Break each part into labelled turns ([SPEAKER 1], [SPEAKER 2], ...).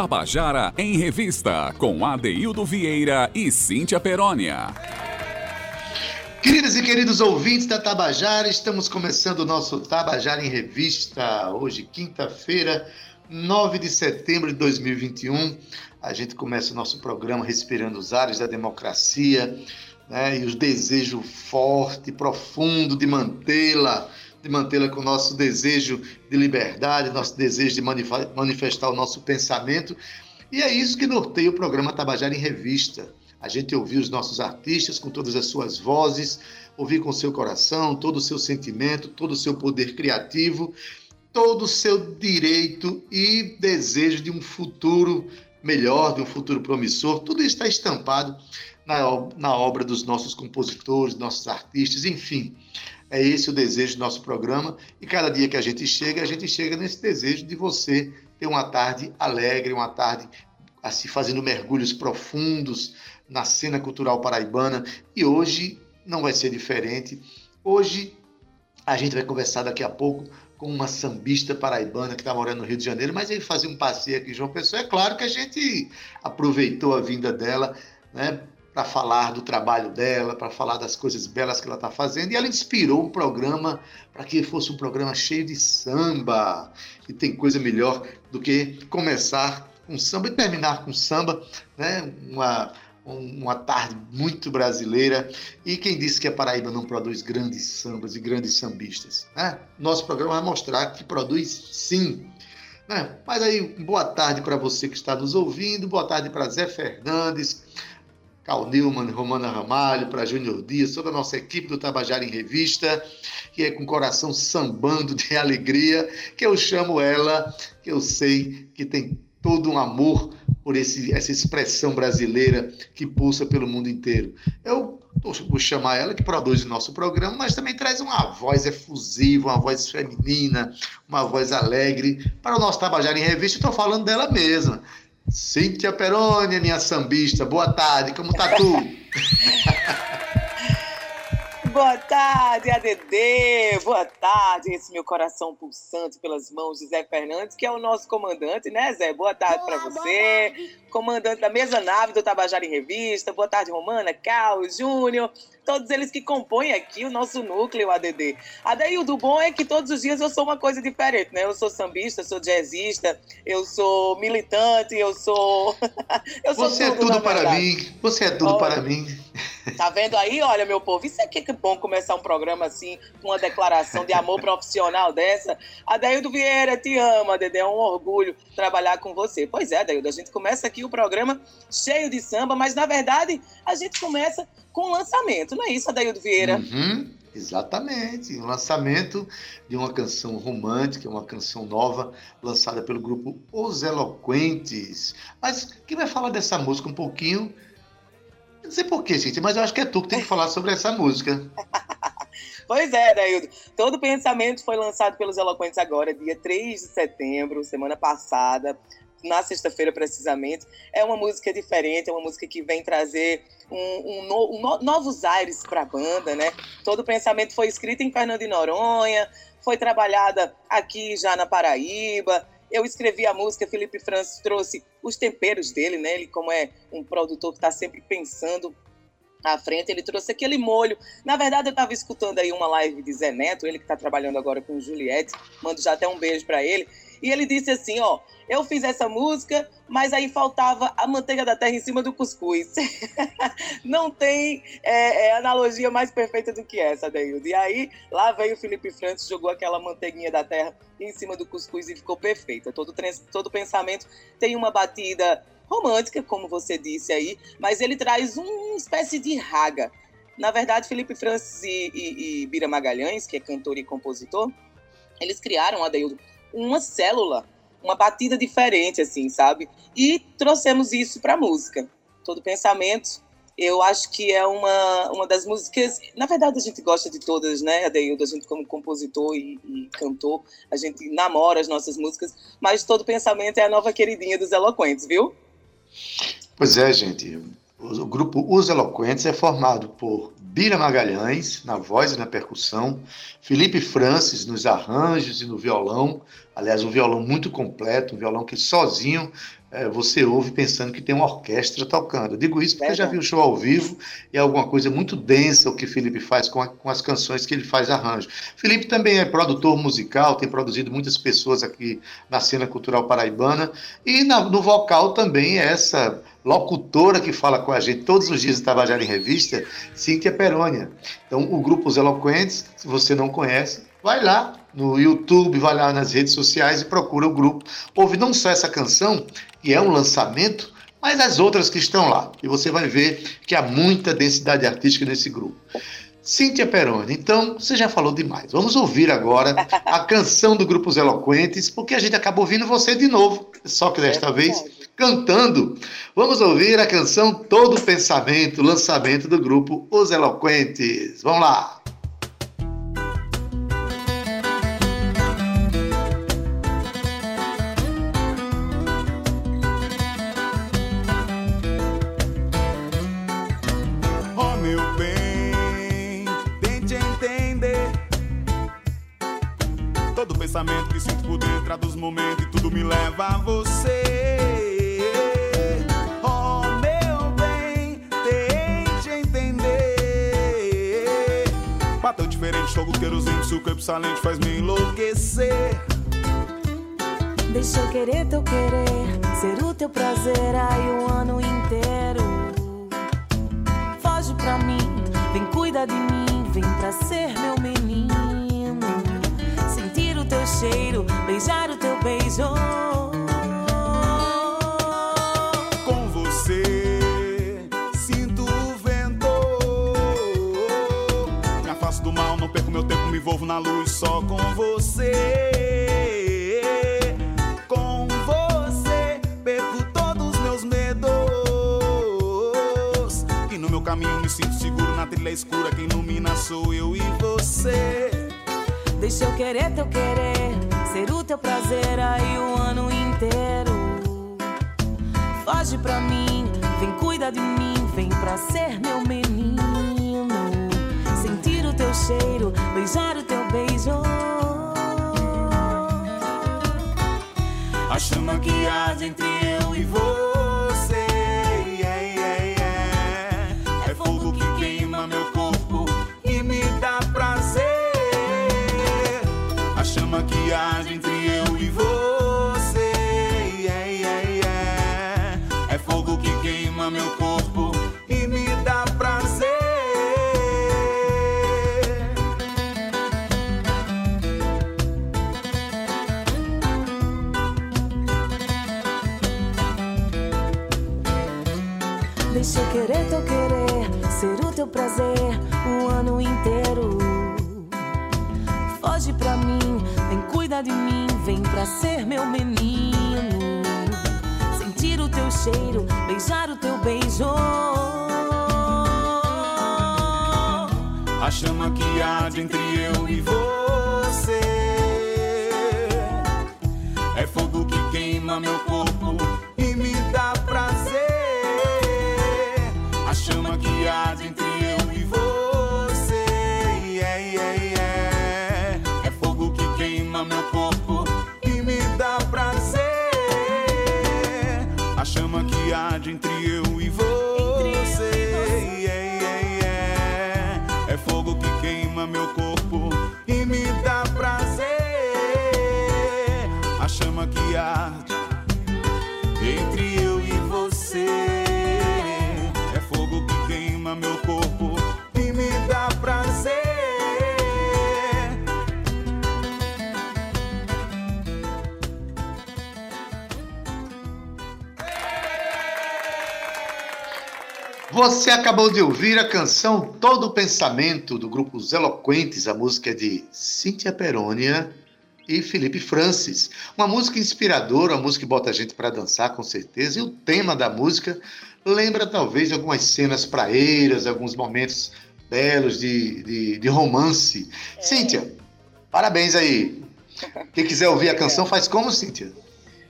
[SPEAKER 1] Tabajara em Revista, com Adeildo Vieira e Cíntia Perónia.
[SPEAKER 2] Queridas e queridos ouvintes da Tabajara, estamos começando o nosso Tabajara em Revista. Hoje, quinta-feira, 9 de setembro de 2021. A gente começa o nosso programa respirando os ares da democracia né, e os desejos forte, profundo de mantê-la de mantê-la com o nosso desejo de liberdade, nosso desejo de manifestar o nosso pensamento. E é isso que norteia o programa Tabajara em Revista. A gente ouvir os nossos artistas com todas as suas vozes, ouvir com seu coração, todo o seu sentimento, todo o seu poder criativo, todo o seu direito e desejo de um futuro melhor, de um futuro promissor. Tudo isso está estampado na, na obra dos nossos compositores, nossos artistas, enfim. É esse o desejo do nosso programa e cada dia que a gente chega, a gente chega nesse desejo de você ter uma tarde alegre, uma tarde assim fazendo mergulhos profundos na cena cultural paraibana e hoje não vai ser diferente. Hoje a gente vai conversar daqui a pouco com uma sambista paraibana que está morando no Rio de Janeiro, mas ele fazia um passeio aqui em João Pessoa. É claro que a gente aproveitou a vinda dela né, para falar do trabalho dela, para falar das coisas belas que ela está fazendo. E ela inspirou um programa para que fosse um programa cheio de samba. E tem coisa melhor do que começar com samba e terminar com samba, né? Uma, uma tarde muito brasileira. E quem disse que a Paraíba não produz grandes sambas e grandes sambistas? Né? Nosso programa vai mostrar que produz sim. Né? Mas aí, boa tarde para você que está nos ouvindo, boa tarde para Zé Fernandes, Cal Newman, Romana Ramalho, para Júnior Dias, toda a nossa equipe do Tabajara em Revista, que é com o coração sambando de alegria, que eu chamo ela, que eu sei que tem todo um amor por esse, essa expressão brasileira que pulsa pelo mundo inteiro. Eu vou chamar ela, que produz o nosso programa, mas também traz uma voz efusiva, uma voz feminina, uma voz alegre para o nosso Tabajara em Revista. Estou falando dela mesma. Cíntia Peroni, minha sambista, boa tarde, como tá tu?
[SPEAKER 3] boa tarde, ADD, boa tarde, esse meu coração pulsante pelas mãos de Zé Fernandes, que é o nosso comandante, né, Zé? Boa tarde para você, comandante da mesa nave do Tabajara em Revista, boa tarde, Romana, Cal, Júnior, todos eles que compõem aqui o nosso núcleo ADD. Daí o do bom é que todos os dias eu sou uma coisa diferente, né? Eu sou sambista, sou jazzista, eu sou militante, eu sou.
[SPEAKER 2] eu sou Você tudo, é tudo para mim. Você é tudo para mim.
[SPEAKER 3] Tá vendo aí? Olha, meu povo, isso aqui que é bom começar um programa assim, com uma declaração de amor profissional dessa. Adaildo Vieira, te amo, Adede, é um orgulho trabalhar com você. Pois é, Adaildo, a gente começa aqui o programa cheio de samba, mas na verdade a gente começa com lançamento, não é isso, Adaildo Vieira?
[SPEAKER 2] Uhum, exatamente, um lançamento de uma canção romântica, uma canção nova, lançada pelo grupo Os Eloquentes. Mas quem vai falar dessa música um pouquinho? Não sei porquê, gente, mas eu acho que é tu que tem que falar sobre essa música.
[SPEAKER 3] Pois é, Daildo. Todo pensamento foi lançado pelos Eloquentes agora, dia 3 de setembro, semana passada na sexta-feira precisamente. É uma música diferente, é uma música que vem trazer um, um, no, um novos aires para a banda, né? Todo o pensamento foi escrito em Fernando de Noronha, foi trabalhada aqui já na Paraíba. Eu escrevi a música, Felipe Francis trouxe os temperos dele, né? Ele, como é um produtor que está sempre pensando à frente, ele trouxe aquele molho. Na verdade, eu estava escutando aí uma live de Zé Neto, ele que está trabalhando agora com Juliette, mando já até um beijo para ele. E ele disse assim: ó, eu fiz essa música, mas aí faltava a manteiga da terra em cima do cuscuz. Não tem é, é, analogia mais perfeita do que essa, Deildo. E aí, lá veio o Felipe Francis, jogou aquela manteiguinha da terra em cima do cuscuz e ficou perfeita. Todo, todo pensamento tem uma batida romântica, como você disse aí, mas ele traz uma espécie de raga. Na verdade, Felipe Francis e, e, e Bira Magalhães, que é cantor e compositor, eles criaram, Adeildo, uma célula, uma batida diferente, assim, sabe? E trouxemos isso para a música. Todo pensamento, eu acho que é uma, uma das músicas. Na verdade, a gente gosta de todas, né, Adeildo? A gente, como compositor e, e cantor, a gente namora as nossas músicas, mas todo pensamento é a nova queridinha dos eloquentes, viu?
[SPEAKER 2] Pois é, gente. O grupo Os Eloquentes é formado por Bira Magalhães, na voz e na percussão, Felipe Francis nos arranjos e no violão, aliás, um violão muito completo, um violão que sozinho é, você ouve pensando que tem uma orquestra tocando. Eu digo isso porque é, já vi o show ao vivo e é alguma coisa muito densa o que Felipe faz com, a, com, as canções que ele faz arranjo. Felipe também é produtor musical, tem produzido muitas pessoas aqui na cena cultural paraibana e na, no vocal também é essa locutora que fala com a gente todos os dias em Tabajara em Revista, Cíntia Perônia. Então, o Grupo Os Eloquentes, se você não conhece, vai lá no YouTube, vai lá nas redes sociais e procura o grupo. Ouve não só essa canção, que é um lançamento, mas as outras que estão lá. E você vai ver que há muita densidade artística nesse grupo. Cíntia Peroni, então você já falou demais. Vamos ouvir agora a canção do Grupo Os Eloquentes, porque a gente acabou ouvindo você de novo, só que desta é vez cantando. Vamos ouvir a canção Todo Pensamento, lançamento do grupo Os Eloquentes. Vamos lá!
[SPEAKER 4] Querosene, suco epsilente faz me enlouquecer.
[SPEAKER 5] Deixa eu querer teu querer, ser o teu prazer aí o ano inteiro. Foge pra mim, vem cuida de mim, vem pra ser meu menino cheiro, beijar o teu beijo.
[SPEAKER 4] Afasto do mal, não perco meu tempo, me envolvo na luz só com você. Com você perco todos os meus medos. E no meu caminho me sinto seguro na trilha escura. Quem ilumina sou eu e você.
[SPEAKER 5] Deixa eu querer teu querer, ser o teu prazer aí o ano inteiro. Foge pra mim, vem cuida de mim, vem pra ser meu menino. Cheiro, beijar o teu beijo.
[SPEAKER 4] A chama que arde entre eu e você.
[SPEAKER 5] Prazer o ano inteiro. Foge pra mim, vem cuidar de mim, vem pra ser meu menino. Sentir o teu cheiro, beijar o teu beijo.
[SPEAKER 4] A chama que arde entre eu e você é fogo que queima meu corpo entre eu e você. É fogo que queima meu corpo e me dá prazer. Você
[SPEAKER 2] acabou de ouvir a canção Todo Pensamento do grupo Os Eloquentes, a música é de Cíntia Perônia e Felipe Francis. Uma música inspiradora, uma música que bota a gente para dançar com certeza. E o tema da música lembra talvez algumas cenas praeiras, alguns momentos belos de, de, de romance. É. Cíntia, parabéns aí. Quem quiser ouvir a canção, faz como, Cíntia?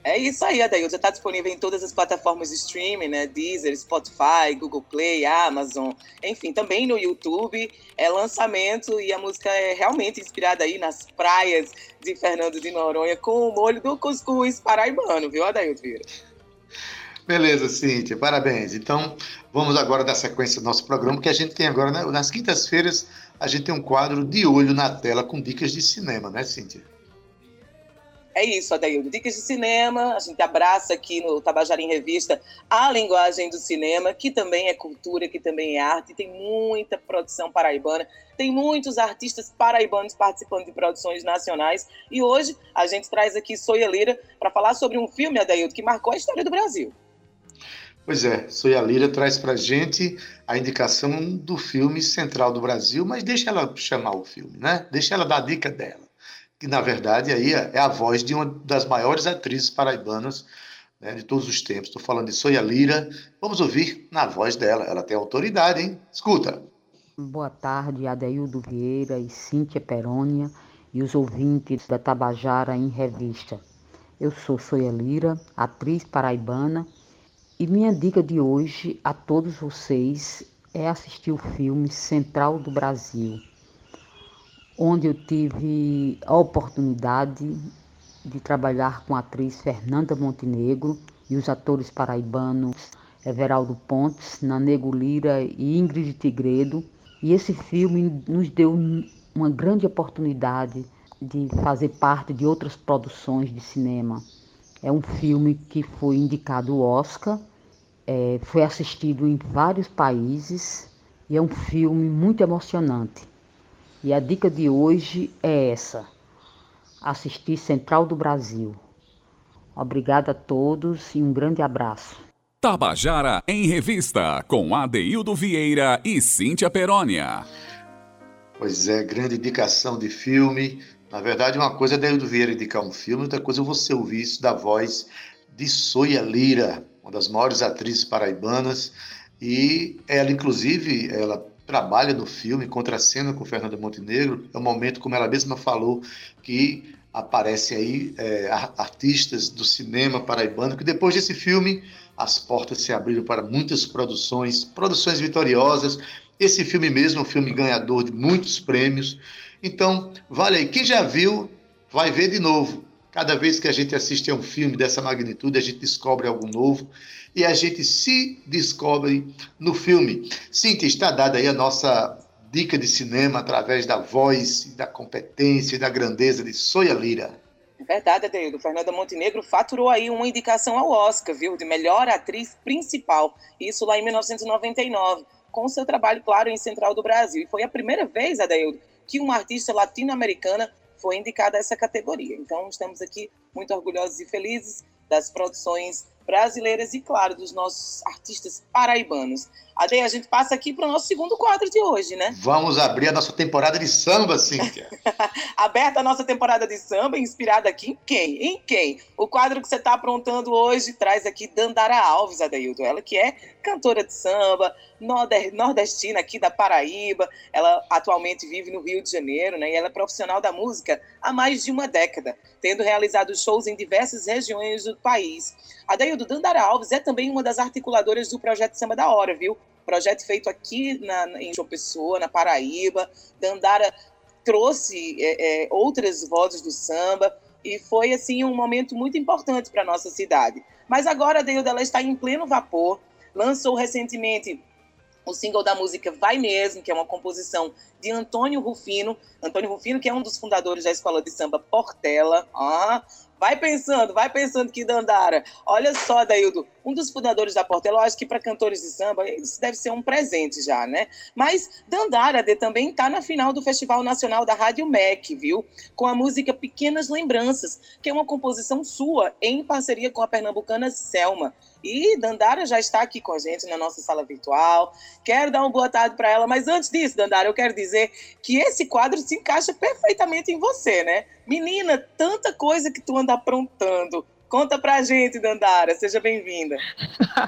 [SPEAKER 3] É isso aí, Adailton. Está disponível em todas as plataformas de streaming, né? Deezer, Spotify, Google Play, Amazon, enfim, também no YouTube. É lançamento e a música é realmente inspirada aí nas praias de Fernando de Noronha com o molho do cuscuz paraibano, viu, Adailton Vieira?
[SPEAKER 2] Beleza, Cíntia, parabéns. Então, vamos agora dar sequência do nosso programa, que a gente tem agora, né? nas quintas-feiras, a gente tem um quadro de olho na tela com dicas de cinema, né, Cíntia?
[SPEAKER 3] É isso, Adaildo. Dicas de cinema, a gente abraça aqui no Tabajara em Revista a linguagem do cinema, que também é cultura, que também é arte, tem muita produção paraibana, tem muitos artistas paraibanos participando de produções nacionais, e hoje a gente traz aqui Soia Lira para falar sobre um filme, Adaildo, que marcou a história do Brasil.
[SPEAKER 2] Pois é, Soia Lira traz para gente a indicação do filme Central do Brasil, mas deixa ela chamar o filme, né? Deixa ela dar a dica dela que na verdade aí é, é a voz de uma das maiores atrizes paraibanas né, de todos os tempos. Estou falando de Soia Lira. Vamos ouvir na voz dela. Ela tem autoridade, hein? Escuta.
[SPEAKER 6] Boa tarde, Adeildo Vieira e Cíntia Perônia e os ouvintes da Tabajara em Revista. Eu sou Soia Lira, atriz paraibana, e minha dica de hoje a todos vocês é assistir o filme Central do Brasil, onde eu tive a oportunidade de trabalhar com a atriz Fernanda Montenegro e os atores paraibanos Everaldo Pontes, Nanego Lira e Ingrid Tigredo. E esse filme nos deu uma grande oportunidade de fazer parte de outras produções de cinema. É um filme que foi indicado ao Oscar, é, foi assistido em vários países e é um filme muito emocionante. E a dica de hoje é essa: assistir Central do Brasil. Obrigada a todos e um grande abraço.
[SPEAKER 1] Tabajara em Revista, com Adeildo Vieira e Cíntia Perónia.
[SPEAKER 2] Pois é, grande indicação de filme. Na verdade, uma coisa é Adeildo Vieira indicar um filme, outra coisa é você ouvir isso da voz de Soia Lira, uma das maiores atrizes paraibanas. E ela, inclusive, ela trabalha no filme, contracena com Fernanda Montenegro. É um momento, como ela mesma falou, que aparecem aí é, artistas do cinema paraibano, que depois desse filme as portas se abriram para muitas produções, produções vitoriosas. Esse filme mesmo é um filme ganhador de muitos prêmios. Então, vale aí. Quem já viu, vai ver de novo. Cada vez que a gente assiste a um filme dessa magnitude, a gente descobre algo novo e a gente se descobre no filme. Cíntia, está dada aí a nossa dica de cinema através da voz, da competência e da grandeza de Soia Lira.
[SPEAKER 3] É verdade, Adeildo. Fernanda Montenegro faturou aí uma indicação ao Oscar, viu? De melhor atriz principal. Isso lá em 1999, com seu trabalho, claro, em Central do Brasil. E foi a primeira vez, Adeildo, que uma artista latino-americana foi indicada a essa categoria. Então, estamos aqui muito orgulhosos e felizes das produções brasileiras e, claro, dos nossos artistas paraibanos. Ade, a gente passa aqui para o nosso segundo quadro de hoje, né?
[SPEAKER 2] Vamos abrir a nossa temporada de samba, Cíntia.
[SPEAKER 3] Aberta a nossa temporada de samba, inspirada aqui em quem? Em quem? O quadro que você está aprontando hoje traz aqui Dandara Alves, Adeildo. Ela que é cantora de samba, nordestina aqui da Paraíba. Ela atualmente vive no Rio de Janeiro, né? E ela é profissional da música há mais de uma década, tendo realizado shows em diversas regiões do país. A Daildo Dandara Alves é também uma das articuladoras do projeto Samba da Hora, viu? Projeto feito aqui na, em João Pessoa, na Paraíba. Dandara trouxe é, é, outras vozes do samba e foi assim um momento muito importante para nossa cidade. Mas agora a Deildo ela está em pleno vapor. Lançou recentemente o single da música Vai Mesmo, que é uma composição de Antônio Rufino. Antônio Rufino, que é um dos fundadores da escola de samba Portela. Ah, Vai pensando, vai pensando que Dandara. Olha só, Daildo, um dos fundadores da Portela, eu acho que para cantores de samba isso deve ser um presente já, né? Mas Dandara de, também está na final do Festival Nacional da Rádio MEC, viu? Com a música Pequenas Lembranças, que é uma composição sua em parceria com a pernambucana Selma. E Dandara já está aqui com a gente na nossa sala virtual. Quero dar uma boa tarde para ela, mas antes disso, Dandara, eu quero dizer que esse quadro se encaixa perfeitamente em você, né? Menina, tanta coisa que tu anda aprontando Conta pra gente, Dandara, seja bem-vinda.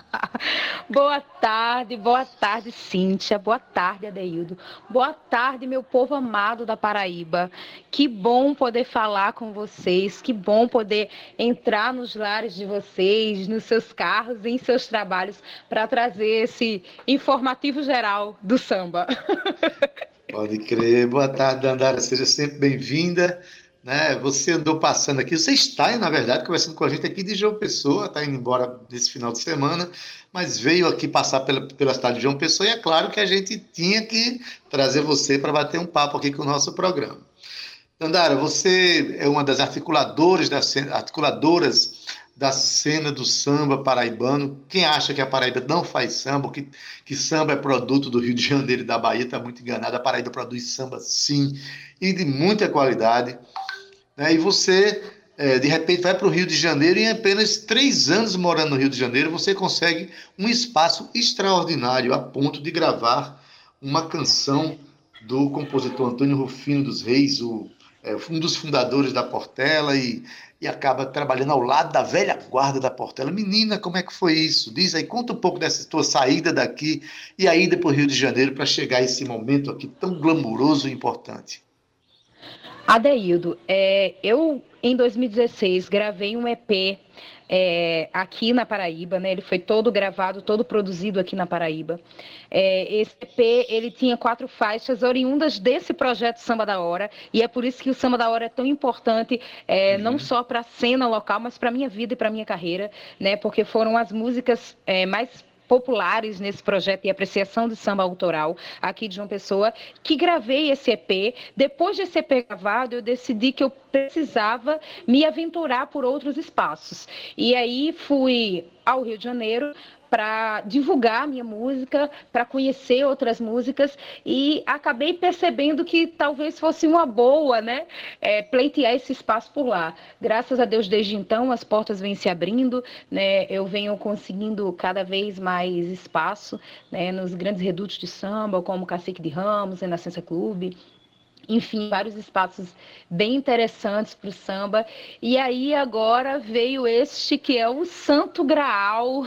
[SPEAKER 7] boa tarde, boa tarde, Cíntia, boa tarde, Adeildo. Boa tarde, meu povo amado da Paraíba. Que bom poder falar com vocês, que bom poder entrar nos lares de vocês, nos seus carros, em seus trabalhos, para trazer esse informativo geral do samba.
[SPEAKER 2] Pode crer. Boa tarde, Dandara, seja sempre bem-vinda né? Você andou passando aqui, você está, na verdade, conversando com a gente aqui de João Pessoa, está indo embora nesse final de semana, mas veio aqui passar pela, pela cidade de João Pessoa e é claro que a gente tinha que trazer você para bater um papo aqui com o nosso programa. Dandara, você é uma das articuladoras da articuladoras da cena do samba paraibano. Quem acha que a Paraíba não faz samba, que, que samba é produto do Rio de Janeiro e da Bahia, está muito enganado. A Paraíba produz samba sim, e de muita qualidade. Né? E você, é, de repente, vai para o Rio de Janeiro e em apenas três anos morando no Rio de Janeiro, você consegue um espaço extraordinário a ponto de gravar uma canção do compositor Antônio Rufino dos Reis, o, é, um dos fundadores da Portela, e, e acaba trabalhando ao lado da velha guarda da Portela. Menina, como é que foi isso? Diz aí, conta um pouco dessa tua saída daqui e a ida para o Rio de Janeiro para chegar a esse momento aqui tão glamouroso e importante.
[SPEAKER 7] Adeildo, é, eu em 2016 gravei um EP é, aqui na Paraíba, né? Ele foi todo gravado, todo produzido aqui na Paraíba. É, esse EP ele tinha quatro faixas oriundas desse projeto Samba da Hora e é por isso que o Samba da Hora é tão importante, é, uhum. não só para a cena local, mas para minha vida e para minha carreira, né? Porque foram as músicas é, mais populares nesse projeto de apreciação de samba autoral aqui de João Pessoa, que gravei esse EP. Depois desse EP gravado, eu decidi que eu precisava me aventurar por outros espaços. E aí fui ao Rio de Janeiro para divulgar minha música, para conhecer outras músicas e acabei percebendo que talvez fosse uma boa, né, é, pleitear esse espaço por lá. Graças a Deus, desde então, as portas vêm se abrindo, né, eu venho conseguindo cada vez mais espaço, né, nos grandes redutos de samba, como Cacique de Ramos, Renascença Clube, enfim, vários espaços bem interessantes para o samba. E aí agora veio este que é o Santo Graal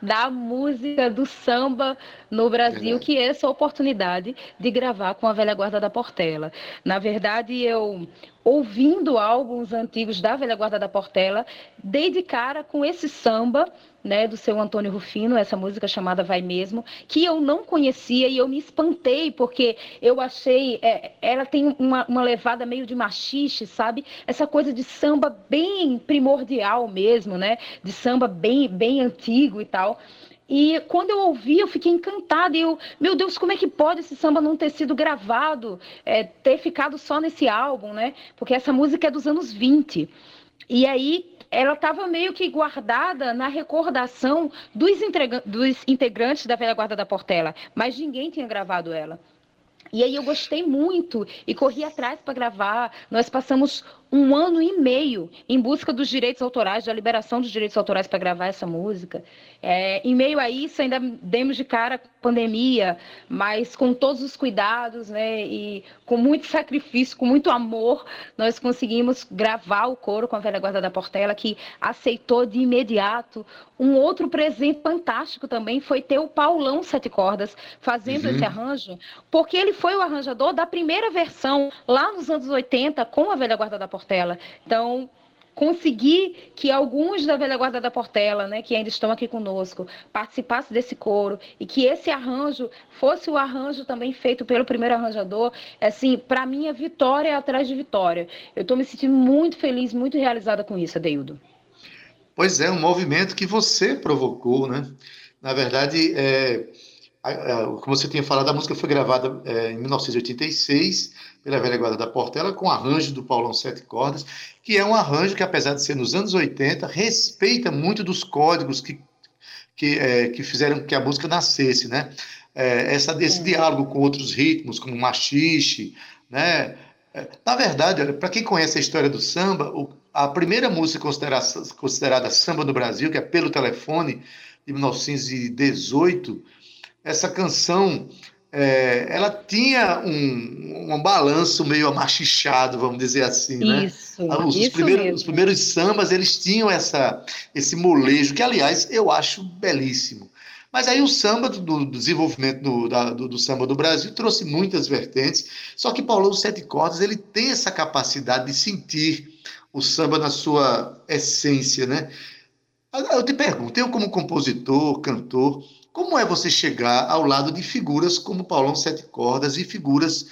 [SPEAKER 7] da música do samba no Brasil, que é essa oportunidade de gravar com a velha guarda da Portela. Na verdade, eu ouvindo álbuns antigos da velha guarda da Portela, dei de cara com esse samba né, do seu Antônio Rufino, essa música chamada Vai Mesmo, que eu não conhecia e eu me espantei, porque eu achei, é, ela tem uma, uma levada meio de machixe, sabe? Essa coisa de samba bem primordial mesmo, né? De samba bem, bem antigo e tal. E quando eu ouvi, eu fiquei encantada. E eu, meu Deus, como é que pode esse samba não ter sido gravado, é, ter ficado só nesse álbum, né? Porque essa música é dos anos 20. E aí ela estava meio que guardada na recordação dos, dos integrantes da velha guarda da Portela, mas ninguém tinha gravado ela. E aí eu gostei muito e corri atrás para gravar. Nós passamos um ano e meio em busca dos direitos autorais, da liberação dos direitos autorais para gravar essa música. É, em meio a isso, ainda demos de cara com a pandemia, mas com todos os cuidados, né, e com muito sacrifício, com muito amor, nós conseguimos gravar o coro com a velha guarda da Portela, que aceitou de imediato. Um outro presente fantástico também foi ter o Paulão Sete Cordas fazendo uhum. esse arranjo, porque ele foi o arranjador da primeira versão lá nos anos 80 com a velha guarda da Portela Portela. Então, conseguir que alguns da velha guarda da Portela, né, que ainda estão aqui conosco, participassem desse coro e que esse arranjo fosse o arranjo também feito pelo primeiro arranjador, assim, para mim é vitória atrás de vitória. Eu estou me sentindo muito feliz, muito realizada com isso, Adeildo.
[SPEAKER 2] Pois é, um movimento que você provocou, né? Na verdade, é, como você tinha falado, a música foi gravada é, em 1986 pela velha guarda da Portela, com arranjo do Paulão Sete Cordas, que é um arranjo que, apesar de ser nos anos 80, respeita muito dos códigos que, que, é, que fizeram que a música nascesse, né? É, essa, esse diálogo com outros ritmos, como machixe, né? É, na verdade, para quem conhece a história do samba, o, a primeira música considerada, considerada samba no Brasil, que é Pelo Telefone, de 1918, essa canção é, ela tinha um, um balanço meio amachichado, vamos dizer assim, né?
[SPEAKER 7] Isso,
[SPEAKER 2] os,
[SPEAKER 7] isso
[SPEAKER 2] primeiros,
[SPEAKER 7] mesmo.
[SPEAKER 2] os primeiros sambas, eles tinham essa, esse molejo, que, aliás, eu acho belíssimo. Mas aí o samba, do, do desenvolvimento do, da, do, do, samba do Brasil, trouxe muitas vertentes, só que Paulão Sete Cordas, ele tem essa capacidade de sentir o samba na sua essência, né? Eu te pergunto, eu como compositor, cantor, como é você chegar ao lado de figuras como Paulão Sete Cordas e figuras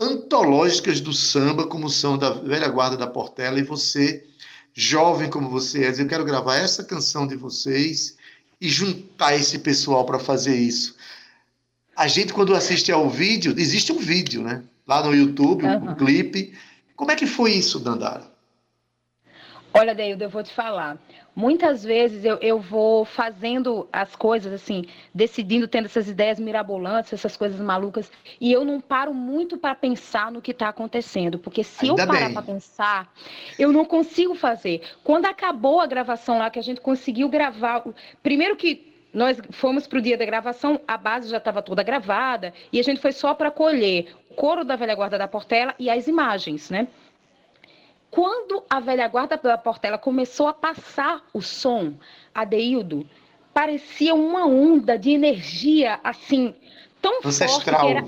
[SPEAKER 2] antológicas do samba, como são da velha guarda da Portela, e você, jovem como você é, eu quero gravar essa canção de vocês e juntar esse pessoal para fazer isso. A gente, quando assiste ao vídeo, existe um vídeo, né? Lá no YouTube, uhum. um clipe. Como é que foi isso, Dandara?
[SPEAKER 7] Olha, Deildo, eu vou te falar. Muitas vezes eu, eu vou fazendo as coisas assim, decidindo, tendo essas ideias mirabolantes, essas coisas malucas, e eu não paro muito para pensar no que está acontecendo, porque se Ainda eu parar para pensar, eu não consigo fazer. Quando acabou a gravação lá, que a gente conseguiu gravar, primeiro que nós fomos para o dia da gravação, a base já estava toda gravada, e a gente foi só para colher o coro da velha guarda da Portela e as imagens, né? Quando a velha guarda da Portela começou a passar o som, Adeildo, parecia uma onda de energia assim, tão
[SPEAKER 2] Ancestral.
[SPEAKER 7] forte que era,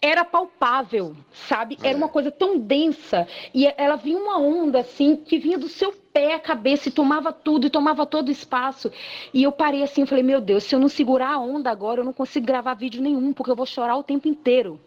[SPEAKER 7] era palpável, sabe? Era uma coisa tão densa. E ela vinha uma onda assim, que vinha do seu pé à cabeça e tomava tudo, e tomava todo o espaço. E eu parei assim, falei, meu Deus, se eu não segurar a onda agora, eu não consigo gravar vídeo nenhum, porque eu vou chorar o tempo inteiro.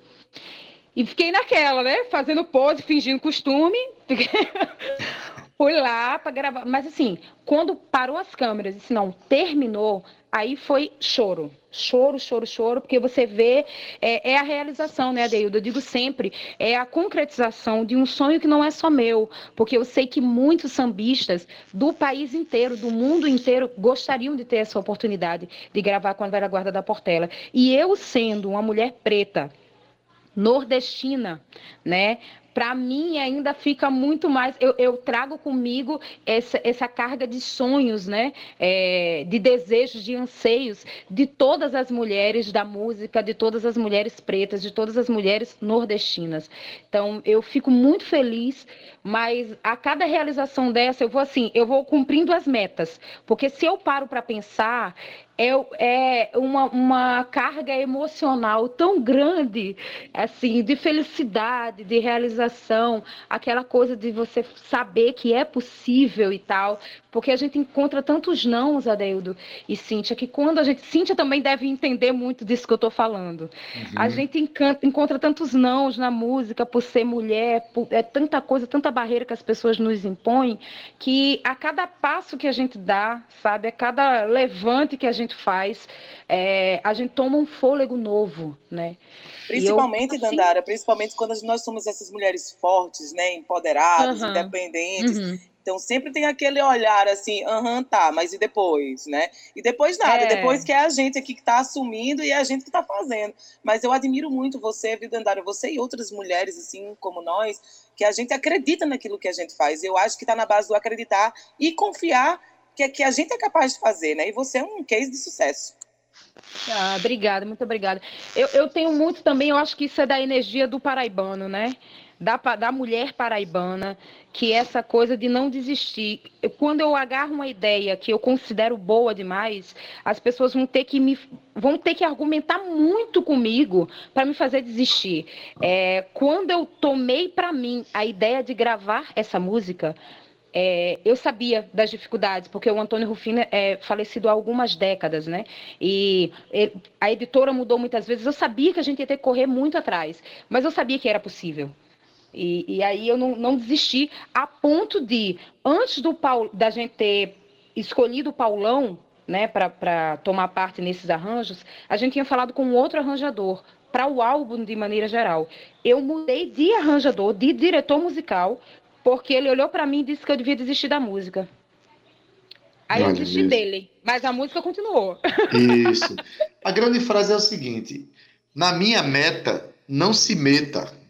[SPEAKER 7] E fiquei naquela, né? Fazendo pose, fingindo costume. Fui lá para gravar. Mas assim, quando parou as câmeras se não terminou, aí foi choro. Choro, choro, choro, porque você vê, é, é, a realização, né, Adeildo? Eu digo sempre, é a concretização de um sonho que não é só meu, porque eu sei que muitos sambistas do país inteiro, do mundo inteiro, gostariam de ter essa oportunidade de gravar com a Velha Guarda da Portela. E eu, sendo uma mulher preta, nordestina, né? Para mim ainda fica muito mais. Eu, eu trago comigo essa, essa, carga de sonhos, né? É, de desejos, de anseios de todas as mulheres da música, de todas as mulheres pretas, de todas as mulheres nordestinas. Então eu fico muito feliz, mas a cada realização dessa eu vou assim, eu vou cumprindo as metas, porque se eu paro para pensar, é, é uma, uma carga emocional tão grande, assim, de felicidade, de realização, aquela coisa de você saber que é possível e tal, porque a gente encontra tantos nãos, Adeildo e Cíntia, que quando a gente. Cíntia também deve entender muito disso que eu estou falando. Uhum. A gente encanta, encontra tantos nãos na música por ser mulher, por, é tanta coisa, tanta barreira que as pessoas nos impõem, que a cada passo que a gente dá, sabe, a cada levante que a gente faz, é, a gente toma um fôlego novo, né?
[SPEAKER 3] Principalmente, eu, assim, Dandara, principalmente quando nós somos essas mulheres fortes, né, empoderadas, uhum, independentes. Uhum. Então sempre tem aquele olhar assim, aham, tá, mas e depois, né? E depois nada, é. depois que é a gente aqui que está assumindo e é a gente que está fazendo. Mas eu admiro muito você, viu, Dandara, você e outras mulheres assim como nós, que a gente acredita naquilo que a gente faz. Eu acho que está na base do acreditar e confiar que, que a gente é capaz de fazer, né? E você é um case de sucesso.
[SPEAKER 7] Ah, obrigada, muito obrigada. Eu, eu tenho muito também, eu acho que isso é da energia do paraibano, né? Da, da mulher paraibana, que essa coisa de não desistir. Quando eu agarro uma ideia que eu considero boa demais, as pessoas vão ter que me vão ter que argumentar muito comigo para me fazer desistir. É, quando eu tomei para mim a ideia de gravar essa música, é, eu sabia das dificuldades, porque o Antônio Rufino é falecido há algumas décadas, né? E a editora mudou muitas vezes. Eu sabia que a gente ia ter que correr muito atrás, mas eu sabia que era possível. E, e aí eu não, não, desisti a ponto de, antes do Paulo, da gente ter escolhido o Paulão, né, para tomar parte nesses arranjos, a gente tinha falado com outro arranjador para o álbum de maneira geral. Eu mudei de arranjador, de diretor musical, porque ele olhou para mim e disse que eu devia desistir da música. Aí eu desisti dele, mas a música continuou.
[SPEAKER 2] Isso. A grande frase é o seguinte: na minha meta, não se meta.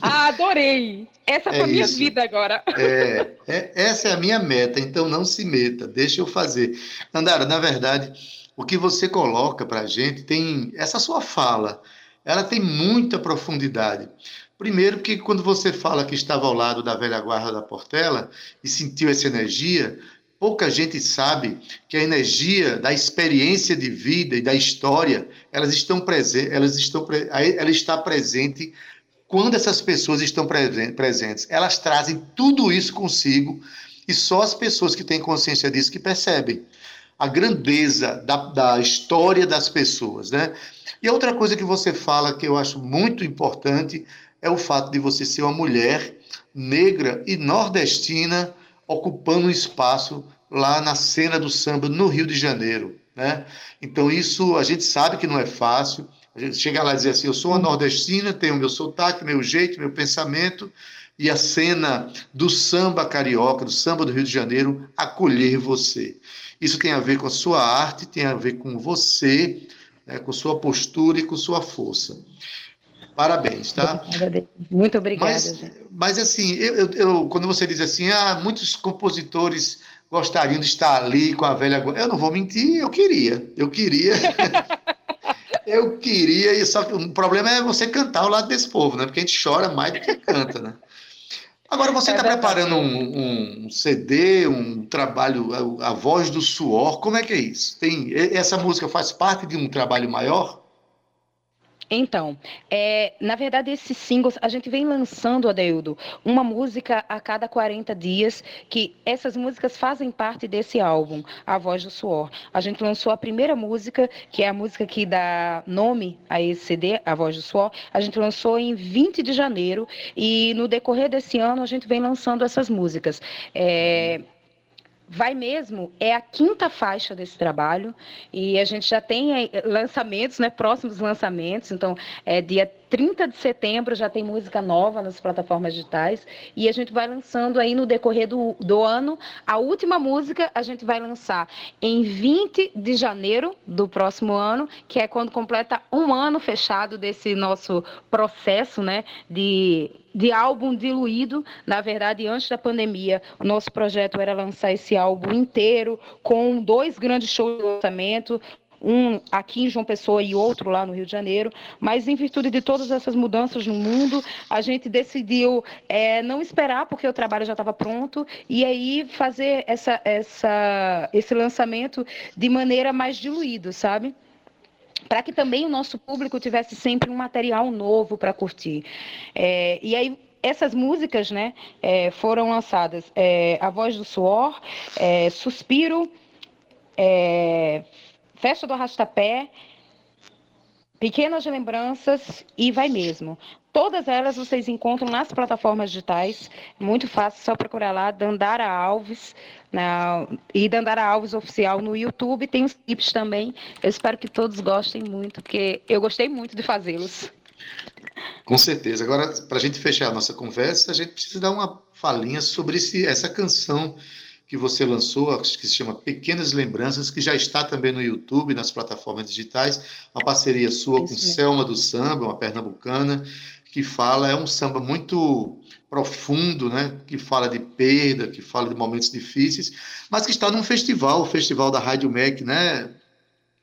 [SPEAKER 7] Ah, adorei! Essa é a minha vida agora.
[SPEAKER 2] É, é, essa é a minha meta, então não se meta, deixa eu fazer. Andara, na verdade, o que você coloca para a gente tem essa sua fala ela tem muita profundidade. Primeiro que quando você fala que estava ao lado da velha guarda da Portela e sentiu essa energia, pouca gente sabe que a energia da experiência de vida e da história, elas estão presentes, elas estão ela está presente quando essas pessoas estão presentes. Elas trazem tudo isso consigo e só as pessoas que têm consciência disso que percebem a grandeza da, da história das pessoas, né? E outra coisa que você fala que eu acho muito importante é o fato de você ser uma mulher negra e nordestina ocupando um espaço lá na cena do samba no Rio de Janeiro, né? Então isso a gente sabe que não é fácil. A gente chega lá e dizer assim, eu sou uma nordestina, tenho meu sotaque, meu jeito, meu pensamento, e a cena do samba carioca, do samba do Rio de Janeiro, acolher você. Isso tem a ver com a sua arte, tem a ver com você, né, com sua postura e com sua força. Parabéns, tá?
[SPEAKER 7] Muito obrigada.
[SPEAKER 2] Mas, mas assim, eu, eu, quando você diz assim, ah, muitos compositores gostariam de estar ali com a velha. Eu não vou mentir, eu queria. Eu queria. eu queria, e só que o problema é você cantar ao lado desse povo, né? Porque a gente chora mais do que canta, né? Agora, você está é preparando um, um, CD, um trabalho, a, a, voz do suor, como é que é isso? Tem, essa música faz parte de um trabalho maior?
[SPEAKER 7] Então, é, na verdade, esses singles, a gente vem lançando, Adeildo, uma música a cada 40 dias, que essas músicas fazem parte desse álbum, A Voz do Suor. A gente lançou a primeira música, que é a música que dá nome a esse CD, A Voz do Suor, a gente lançou em 20 de janeiro, e no decorrer desse ano a gente vem lançando essas músicas. É, Vai mesmo é a quinta faixa desse trabalho e a gente já tem lançamentos, né, próximos lançamentos. Então, é dia 30 de setembro já tem música nova nas plataformas digitais e a gente vai lançando aí no decorrer do, do ano. A última música a gente vai lançar em 20 de janeiro do próximo ano, que é quando completa um ano fechado desse nosso processo né, de, de álbum diluído. Na verdade, antes da pandemia, o nosso projeto era lançar esse álbum inteiro com dois grandes shows de lançamento, um aqui em João Pessoa e outro lá no Rio de Janeiro, mas em virtude de todas essas mudanças no mundo, a gente decidiu é, não esperar, porque o trabalho já estava pronto, e aí fazer essa, essa, esse lançamento de maneira mais diluída, sabe? para que também o nosso público tivesse sempre um material novo para curtir. É, e aí essas músicas, né, é, foram lançadas é, A Voz do Suor, é, Suspiro, é, Festa do Arrastapé, Pequenas Lembranças e Vai Mesmo. Todas elas vocês encontram nas plataformas digitais. Muito fácil, só procurar lá, Dandara Alves. Na, e Dandara Alves Oficial no YouTube. Tem os clipes também. Eu espero que todos gostem muito, porque eu gostei muito de fazê-los.
[SPEAKER 2] Com certeza. Agora, para a gente fechar a nossa conversa, a gente precisa dar uma falinha sobre esse, essa canção que você lançou, acho que se chama Pequenas Lembranças, que já está também no YouTube, nas plataformas digitais, uma parceria sua Isso com mesmo. Selma do Samba, uma pernambucana, que fala, é um samba muito profundo, né? que fala de perda, que fala de momentos difíceis, mas que está num festival, o Festival da Rádio MEC, né,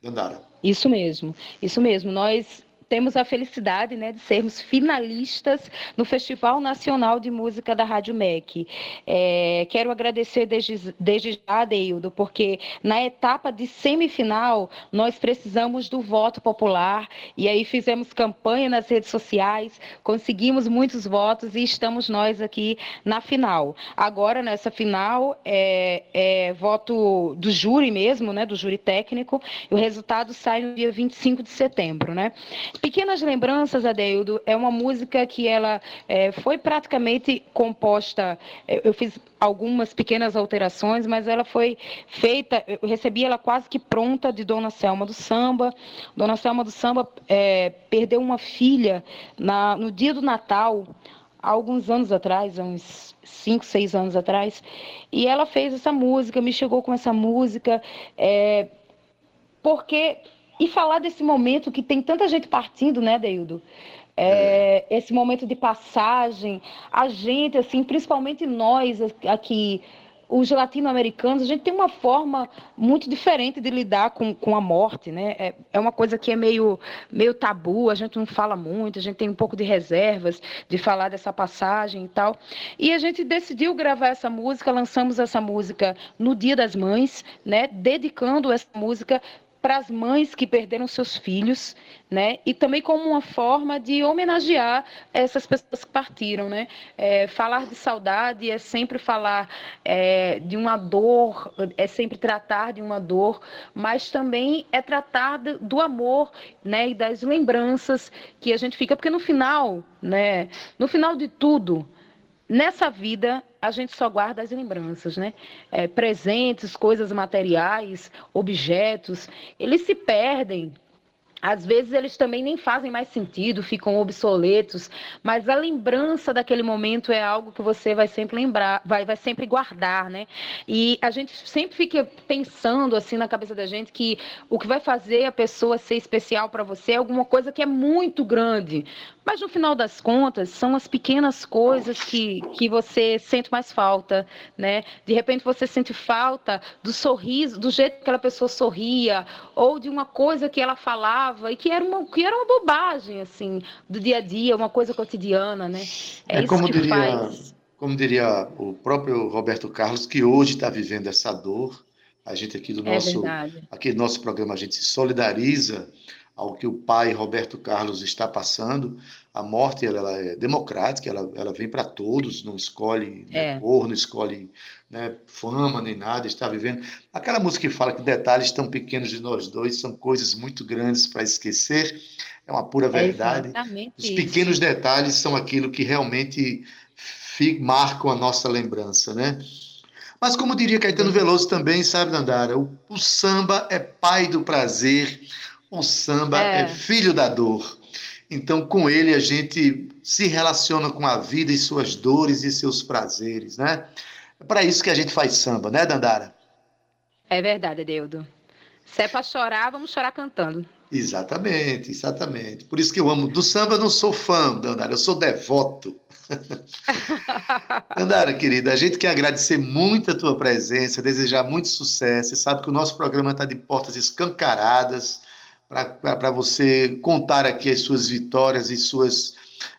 [SPEAKER 2] Dandara?
[SPEAKER 7] Isso mesmo, isso mesmo. Nós temos a felicidade né, de sermos finalistas no Festival Nacional de Música da Rádio MEC. É, quero agradecer desde, desde já, Deildo, porque na etapa de semifinal nós precisamos do voto popular e aí fizemos campanha nas redes sociais, conseguimos muitos votos e estamos nós aqui na final. Agora, nessa final, é, é voto do júri mesmo, né, do júri técnico, e o resultado sai no dia 25 de setembro. Né? Pequenas Lembranças, Adeildo, é uma música que ela é, foi praticamente composta, é, eu fiz algumas pequenas alterações, mas ela foi feita, eu recebi ela quase que pronta de Dona Selma do Samba. Dona Selma do Samba é, perdeu uma filha na, no dia do Natal, há alguns anos atrás, uns cinco, seis anos atrás, e ela fez essa música, me chegou com essa música, é, porque e falar desse momento que tem tanta gente partindo, né, Deildo? É, é. Esse momento de passagem, a gente, assim, principalmente nós aqui, os latino-americanos, a gente tem uma forma muito diferente de lidar com, com a morte, né? É, é uma coisa que é meio, meio tabu, a gente não fala muito, a gente tem um pouco de reservas de falar dessa passagem e tal. E a gente decidiu gravar essa música, lançamos essa música no Dia das Mães, né? Dedicando essa música para as mães que perderam seus filhos, né? E também como uma forma de homenagear essas pessoas que partiram, né? É, falar de saudade é sempre falar é, de uma dor, é sempre tratar de uma dor, mas também é tratar do amor, né? E das lembranças que a gente fica, porque no final, né? No final de tudo, nessa vida a gente só guarda as lembranças, né? É, presentes, coisas materiais, objetos, eles se perdem, às vezes eles também nem fazem mais sentido, ficam obsoletos, mas a lembrança daquele momento é algo que você vai sempre lembrar, vai, vai sempre guardar, né? E a gente sempre fica pensando assim na cabeça da gente que o que vai fazer a pessoa ser especial para você é alguma coisa que é muito grande. Mas no final das contas, são as pequenas coisas que, que você sente mais falta, né? De repente você sente falta do sorriso, do jeito que aquela pessoa sorria, ou de uma coisa que ela falava e que era uma, que era uma bobagem, assim, do dia a dia, uma coisa cotidiana, né?
[SPEAKER 2] É, é como diria, faz... como diria o próprio Roberto Carlos, que hoje está vivendo essa dor. A gente aqui do é nosso, é aqui do nosso programa, a gente se solidariza ao que o pai Roberto Carlos está passando. A morte ela, ela é democrática, ela, ela vem para todos, não escolhe né, é. cor, não escolhe né, fama nem nada, está vivendo. Aquela música que fala que detalhes tão pequenos de nós dois são coisas muito grandes para esquecer, é uma pura é verdade. Os pequenos detalhes são aquilo que realmente marcam a nossa lembrança, né? Mas como diria Caetano Veloso também, sabe, Nandara, o, o samba é pai do prazer, o samba é. é filho da dor. Então, com ele, a gente se relaciona com a vida e suas dores e seus prazeres, né? É para isso que a gente faz samba, né, Dandara?
[SPEAKER 7] É verdade, Deudo. Se é para chorar, vamos chorar cantando.
[SPEAKER 2] Exatamente, exatamente. Por isso que eu amo. Do samba eu não sou fã, Dandara, eu sou devoto. Dandara, querida, a gente quer agradecer muito a tua presença, desejar muito sucesso. Você sabe que o nosso programa está de portas escancaradas para você contar aqui as suas vitórias e suas,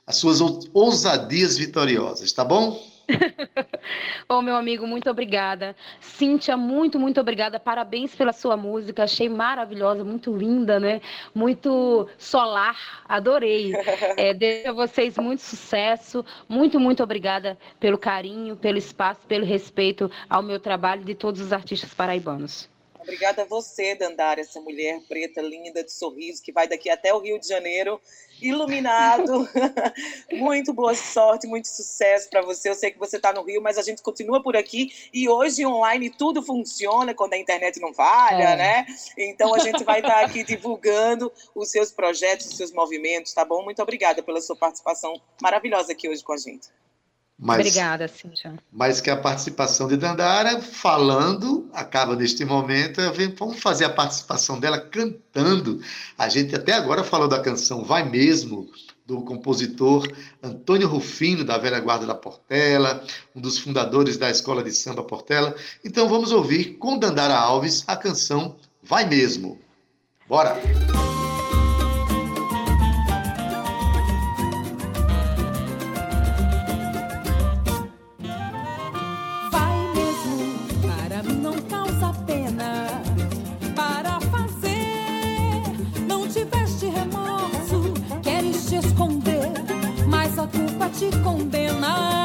[SPEAKER 2] as suas ousadias vitoriosas, tá bom?
[SPEAKER 7] Ô, meu amigo, muito obrigada. Cíntia, muito, muito obrigada. Parabéns pela sua música. Achei maravilhosa, muito linda, né? Muito solar. Adorei. É, desejo a vocês muito sucesso. Muito, muito obrigada pelo carinho, pelo espaço, pelo respeito ao meu trabalho e de todos os artistas paraibanos.
[SPEAKER 3] Obrigada a você, Dandara, essa mulher preta, linda, de sorriso, que vai daqui até o Rio de Janeiro, iluminado. muito boa sorte, muito sucesso para você. Eu sei que você está no Rio, mas a gente continua por aqui. E hoje, online, tudo funciona quando a internet não falha, é. né? Então, a gente vai estar tá aqui divulgando os seus projetos, os seus movimentos, tá bom? Muito obrigada pela sua participação maravilhosa aqui hoje com a gente.
[SPEAKER 7] Mas, Obrigada, Cíntia.
[SPEAKER 2] Mas que a participação de Dandara falando acaba neste momento. Vamos fazer a participação dela cantando. A gente até agora falou da canção Vai Mesmo, do compositor Antônio Rufino, da Velha Guarda da Portela, um dos fundadores da Escola de Samba Portela. Então vamos ouvir com Dandara Alves a canção Vai Mesmo. Bora! Música
[SPEAKER 8] te condenar.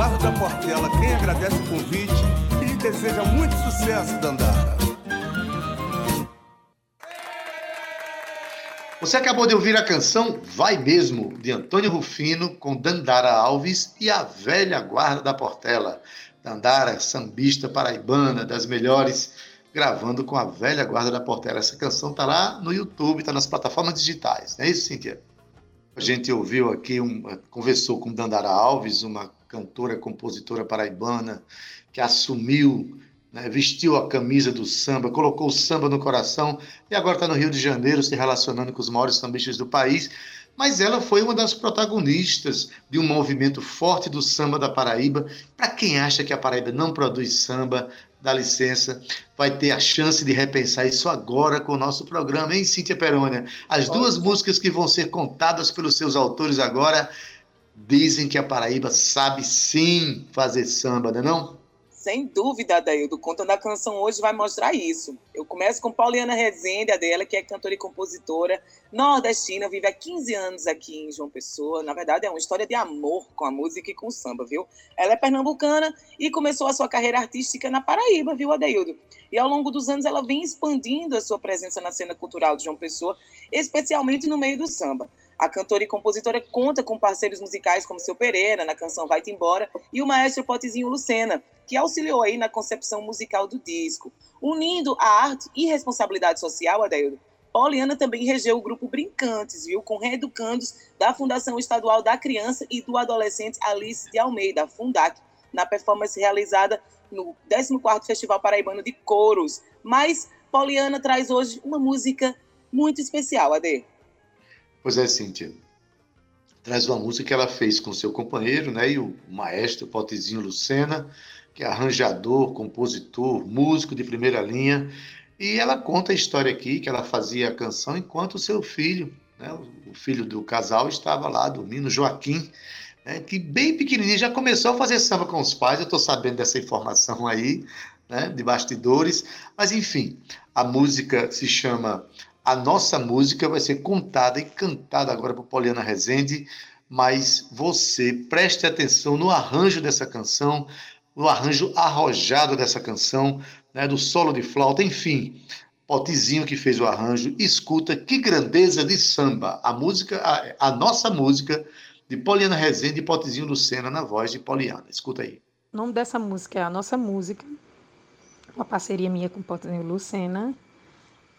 [SPEAKER 8] Guarda da Portela,
[SPEAKER 9] quem agradece o convite e lhe deseja muito sucesso, Dandara.
[SPEAKER 2] Você acabou de ouvir a canção Vai Mesmo, de Antônio Rufino, com Dandara Alves e a velha guarda da Portela. Dandara, sambista paraibana, das melhores, gravando com a velha guarda da Portela. Essa canção está lá no YouTube, está nas plataformas digitais. Não é isso, Cíntia? A gente ouviu aqui, um, conversou com Dandara Alves, uma cantora, compositora paraibana, que assumiu né, vestiu a camisa do samba, colocou o samba no coração e agora está no Rio de Janeiro se relacionando com os maiores sambistas do país. Mas ela foi uma das protagonistas de um movimento forte do samba da Paraíba. Para quem acha que a Paraíba não produz samba, dá licença, vai ter a chance de repensar isso agora com o nosso programa, hein, Cíntia Perônia? As duas músicas que vão ser contadas pelos seus autores agora dizem que a Paraíba sabe sim fazer samba, não é não?
[SPEAKER 3] Sem dúvida, Adaildo. Conta da canção hoje vai mostrar isso. Eu começo com Pauliana Rezende, a dela, que é cantora e compositora nordestina, vive há 15 anos aqui em João Pessoa. Na verdade, é uma história de amor com a música e com o samba, viu? Ela é pernambucana e começou a sua carreira artística na Paraíba, viu, Adaildo? E ao longo dos anos ela vem expandindo a sua presença na cena cultural de João Pessoa, especialmente no meio do samba. A cantora e compositora conta com parceiros musicais como Seu Pereira, na canção Vai-te Embora, e o maestro Potezinho Lucena, que auxiliou aí na concepção musical do disco. Unindo a arte e responsabilidade social, Adeildo, Pauliana também regeu o grupo Brincantes, viu, com reeducandos da Fundação Estadual da Criança e do Adolescente Alice de Almeida, Fundac, na performance realizada no 14º Festival Paraibano de Coros. Mas Pauliana traz hoje uma música muito especial, Ade.
[SPEAKER 2] Pois é, Cíntia. Traz uma música que ela fez com seu companheiro, né, e o maestro Potezinho Lucena, que é arranjador, compositor, músico de primeira linha. E ela conta a história aqui que ela fazia a canção enquanto o seu filho, né, o filho do casal, estava lá dormindo, Joaquim, né, que bem pequenininho já começou a fazer samba com os pais. Eu estou sabendo dessa informação aí, né, de bastidores. Mas enfim, a música se chama a nossa música vai ser contada e cantada agora por Poliana Rezende, mas você preste atenção no arranjo dessa canção, no arranjo arrojado dessa canção, né, do solo de flauta, enfim. Potizinho que fez o arranjo, escuta que grandeza de samba. A música, a, a nossa música de Poliana Rezende e Potizinho Lucena na voz de Poliana. Escuta aí.
[SPEAKER 10] O nome dessa música é A Nossa Música, uma parceria minha com Potizinho Lucena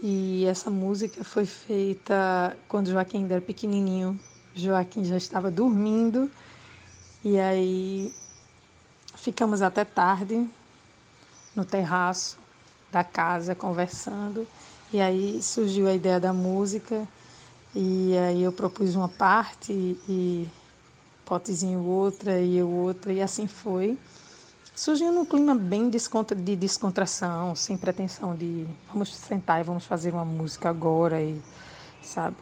[SPEAKER 10] e essa música foi feita quando Joaquim ainda era pequenininho. Joaquim já estava dormindo. E aí ficamos até tarde no terraço da casa conversando. E aí surgiu a ideia da música. E aí eu propus uma parte e potezinho outra e eu outra. E assim foi surgiu num clima bem de descontração, sem pretensão de vamos sentar e vamos fazer uma música agora e sabe?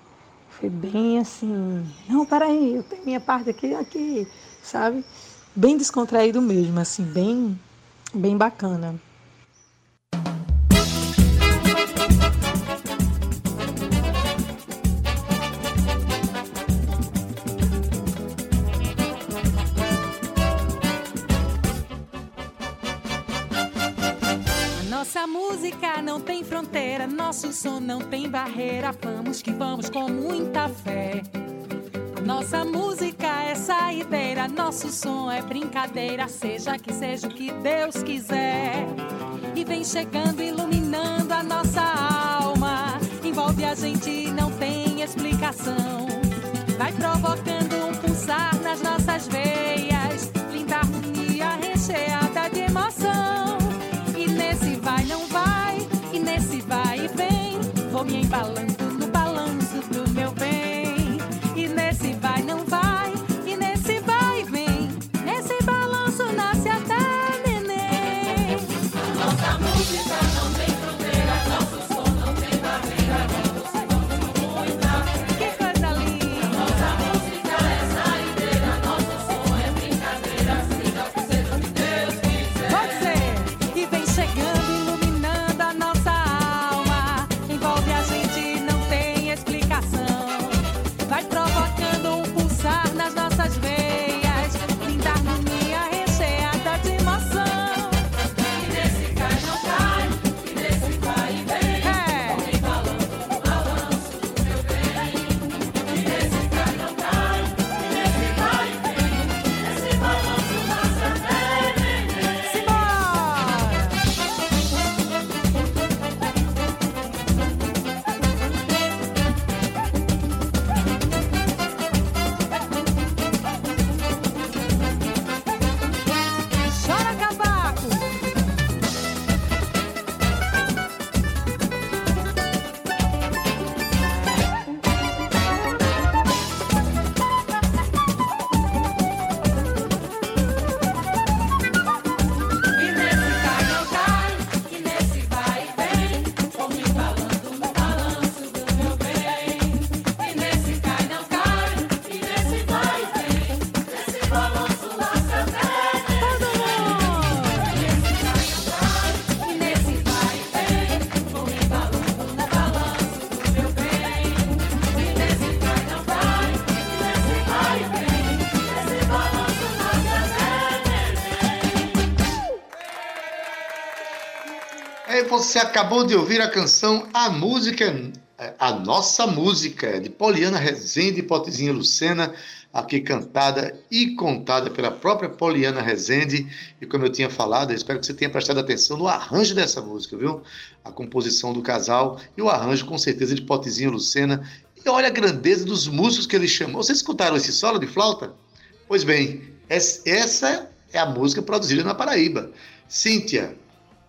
[SPEAKER 10] Foi bem assim, não, peraí, eu tenho minha parte aqui, aqui, sabe? Bem descontraído mesmo, assim, bem, bem bacana.
[SPEAKER 8] Música não tem fronteira, nosso som não tem barreira. Vamos que vamos com muita fé. Nossa música é saideira, nosso som é brincadeira, seja que seja o que Deus quiser. E vem chegando, iluminando a nossa alma. Envolve a gente, não tem explicação. Vai provocando um pulsar nas nossas veias, vou me embalando
[SPEAKER 2] você acabou de ouvir a canção A Música, a Nossa Música, de Poliana Rezende e Potezinha Lucena, aqui cantada e contada pela própria Poliana Rezende. E como eu tinha falado, eu espero que você tenha prestado atenção no arranjo dessa música, viu? A composição do casal e o arranjo, com certeza, de Potezinha Lucena. E olha a grandeza dos músicos que ele chamou. Vocês escutaram esse solo de flauta? Pois bem, essa é a música produzida na Paraíba. Cíntia,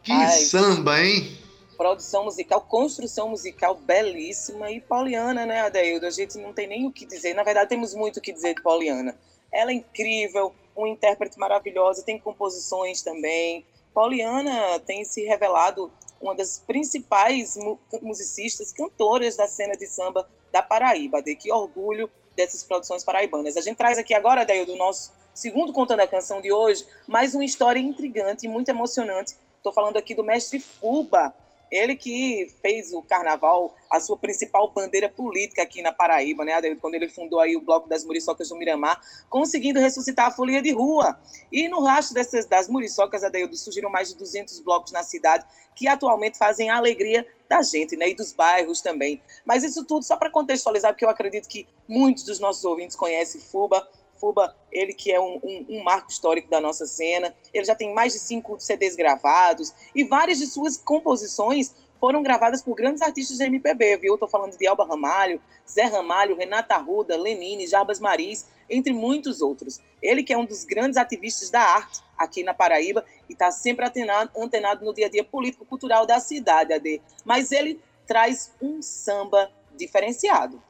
[SPEAKER 2] que Ai, samba, hein?
[SPEAKER 3] Produção musical, construção musical belíssima e Poliana, né, Adeildo? A gente não tem nem o que dizer. Na verdade, temos muito o que dizer de Poliana. Ela é incrível, uma intérprete maravilhosa, tem composições também. Poliana tem se revelado uma das principais musicistas, cantoras da cena de samba da Paraíba. De que orgulho dessas produções paraibanas. A gente traz aqui agora, Adeildo, o nosso segundo contando a canção de hoje, mais uma história intrigante e muito emocionante Estou falando aqui do mestre Fuba, ele que fez o carnaval a sua principal bandeira política aqui na Paraíba, né, quando ele fundou aí o Bloco das Muriçocas do Miramar, conseguindo ressuscitar a folia de rua. E no rastro dessas, das muriçocas, Adeildo, surgiram mais de 200 blocos na cidade que atualmente fazem a alegria da gente, né, e dos bairros também. Mas isso tudo só para contextualizar, porque eu acredito que muitos dos nossos ouvintes conhecem Fuba, Fuba, ele que é um, um, um, marco histórico da nossa cena, ele já tem mais de cinco CDs gravados e várias de suas composições foram gravadas por grandes artistas de MPB, viu? Estou falando de Alba Ramalho, Zé Ramalho, Renata Arruda, Lenine, Jarbas Maris, entre muitos outros. Ele que é um dos grandes ativistas da arte aqui na Paraíba e está sempre antenado, antenado no dia a dia político-cultural da cidade, AD. Mas ele traz um samba diferenciado.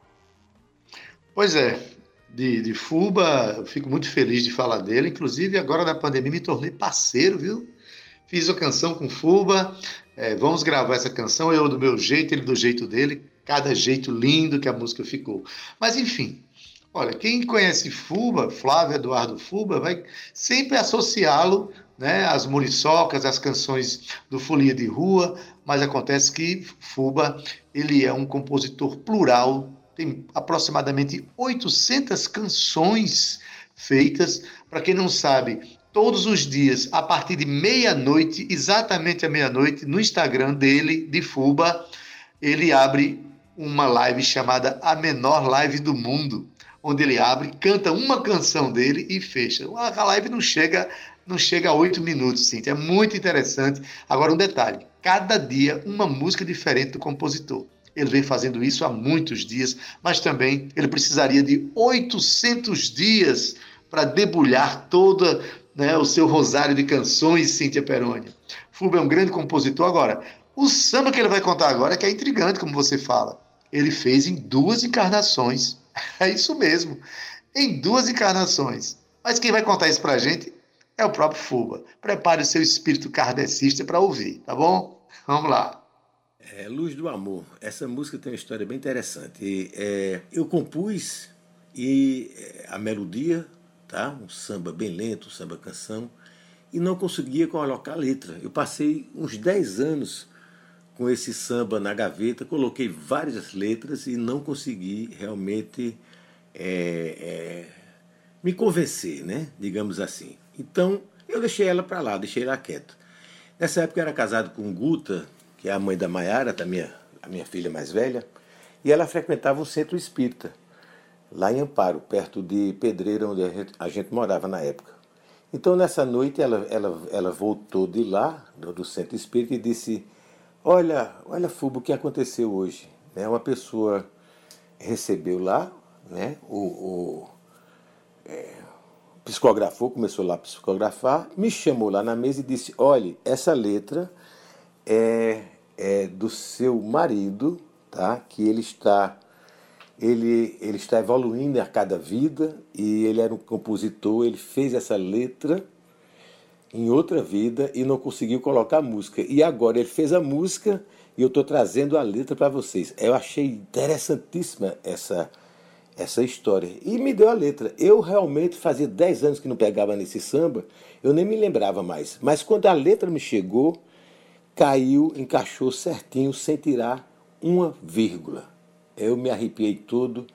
[SPEAKER 2] Pois é, de, de Fuba, eu fico muito feliz de falar dele. Inclusive, agora na pandemia me tornei parceiro, viu? Fiz a canção com Fuba, é, vamos gravar essa canção, eu do meu jeito, ele do jeito dele, cada jeito lindo que a música ficou. Mas enfim, olha, quem conhece Fuba, Flávio Eduardo Fuba, vai sempre associá-lo né, às muriçocas, às canções do Folia de Rua, mas acontece que Fuba ele é um compositor plural tem aproximadamente 800 canções feitas. Para quem não sabe, todos os dias, a partir de meia-noite, exatamente à meia-noite, no Instagram dele, de Fuba, ele abre uma live chamada A Menor Live do Mundo, onde ele abre, canta uma canção dele e fecha. A live não chega, não chega a oito minutos, sim. É muito interessante. Agora um detalhe: cada dia uma música diferente do compositor. Ele vem fazendo isso há muitos dias, mas também ele precisaria de 800 dias para debulhar todo né, o seu rosário de canções, Cíntia Peroni. Fulvio é um grande compositor. Agora, o samba que ele vai contar agora é que é intrigante, como você fala. Ele fez em duas encarnações. É isso mesmo, em duas encarnações. Mas quem vai contar isso para a gente é o próprio Fuba. Prepare o seu espírito kardecista para ouvir, tá bom? Vamos lá.
[SPEAKER 11] É, Luz do Amor. Essa música tem uma história bem interessante. É, eu compus e é, a melodia, tá? um samba bem lento, um samba canção, e não conseguia colocar a letra. Eu passei uns 10 anos com esse samba na gaveta, coloquei várias letras e não consegui realmente é, é, me convencer, né? digamos assim. Então eu deixei ela para lá, deixei ela quieta. Nessa época eu era casado com Guta, que é a mãe da Maiara, da minha, a minha filha mais velha, e ela frequentava um centro espírita, lá em Amparo, perto de Pedreira, onde a gente, a gente morava na época. Então, nessa noite, ela, ela, ela voltou de lá, do, do centro espírita, e disse: Olha, olha, Fubo, o que aconteceu hoje? Né, uma pessoa recebeu lá, né, o, o é, psicografou, começou lá a psicografar, me chamou lá na mesa e disse: Olhe, essa letra é, é do seu marido, tá? Que ele está ele, ele está evoluindo a cada vida e ele era um compositor, ele fez essa letra em outra vida e não conseguiu colocar a música. E agora ele fez a música e eu estou trazendo a letra para vocês. Eu achei interessantíssima essa, essa história. E me deu a letra. Eu realmente fazia 10 anos que não pegava nesse samba, eu nem me lembrava mais. Mas quando a letra me chegou, caiu, encaixou certinho, sem tirar uma vírgula. Eu me arrepiei todo,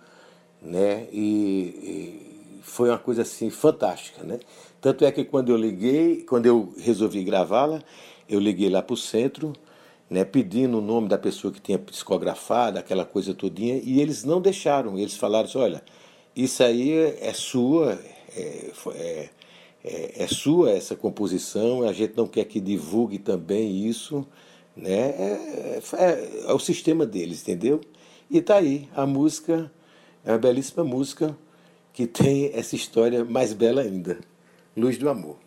[SPEAKER 11] né? E, e, foi uma coisa assim fantástica, né? Tanto é que quando eu liguei, quando eu resolvi gravá-la, eu liguei lá para o centro né, pedindo o nome da pessoa que tinha psicografado, aquela coisa todinha, e eles não deixaram. Eles falaram assim, olha, isso aí é sua, é, é, é, é sua essa composição, a gente não quer que divulgue também isso, né? É, é, é o sistema deles, entendeu? E tá aí, a música é uma belíssima música que tem essa história mais bela ainda, Luz do Amor.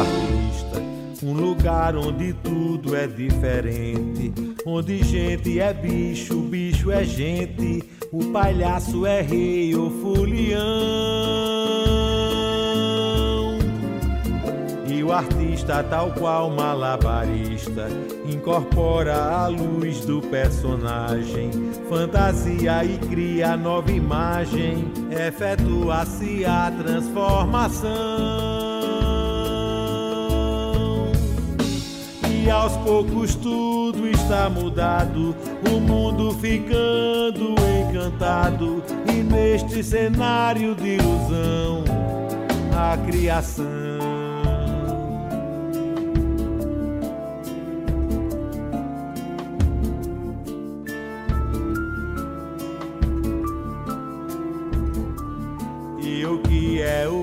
[SPEAKER 12] Artista, um lugar onde tudo é diferente, onde gente é bicho, bicho é gente, o palhaço é rei ou folião. O artista, tal qual malabarista, incorpora a luz do personagem, fantasia e cria nova imagem, efetua-se a transformação. E aos poucos tudo está mudado, o mundo ficando encantado, e neste cenário de ilusão, a criação.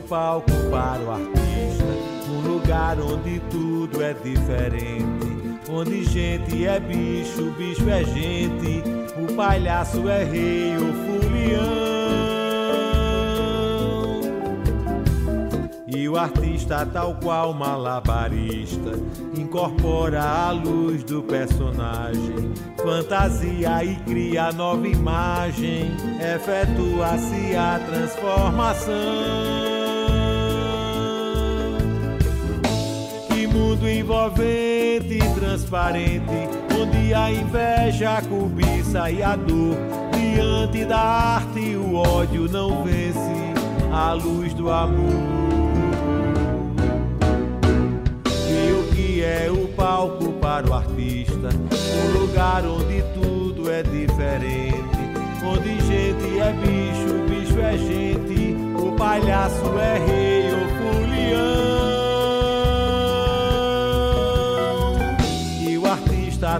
[SPEAKER 12] Palco para o um lugar onde tudo é diferente, onde gente é bicho, bicho é gente, o palhaço é rei, o fulião. E o artista, tal qual malabarista, incorpora a luz do personagem, fantasia e cria nova imagem, efetua-se a transformação. Mundo envolvente e transparente, onde a inveja, a cobiça e a dor, diante da arte o ódio não vence a luz do amor. E o que é o palco para o artista, um lugar onde tudo é diferente, onde gente é bicho, bicho é gente, o palhaço é rei,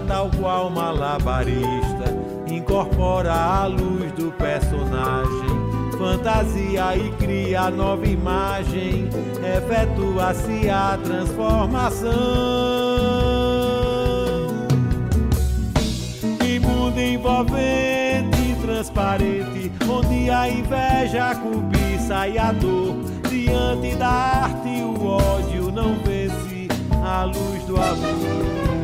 [SPEAKER 12] tal qual malabarista, incorpora a luz do personagem, fantasia e cria nova imagem, efetua-se a transformação. Que mundo envolvente e transparente, onde a inveja, a cobiça e a dor, diante da arte o ódio não vence a luz do amor.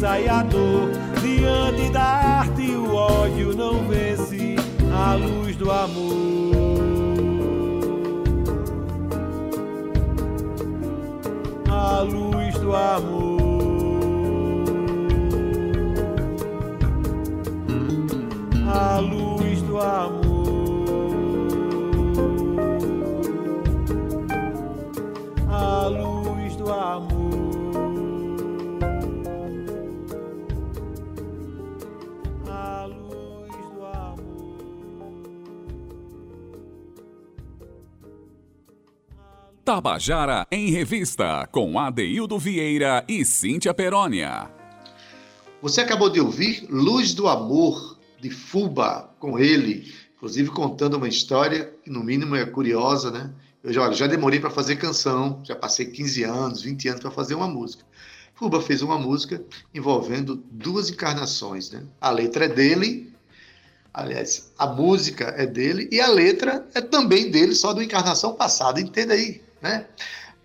[SPEAKER 12] Cobiça e a dor, diante da arte o ódio não vence a luz do amor. A luz do amor.
[SPEAKER 1] Tabajara em Revista, com Adeildo Vieira e Cíntia Perónia.
[SPEAKER 2] Você acabou de ouvir Luz do Amor, de Fuba, com ele, inclusive contando uma história que, no mínimo, é curiosa, né? Eu já, já demorei para fazer canção, já passei 15 anos, 20 anos para fazer uma música. Fuba fez uma música envolvendo duas encarnações, né? A letra é dele, Aliás, a música é dele e a letra é também dele, só do Encarnação Passada. Entenda aí, né?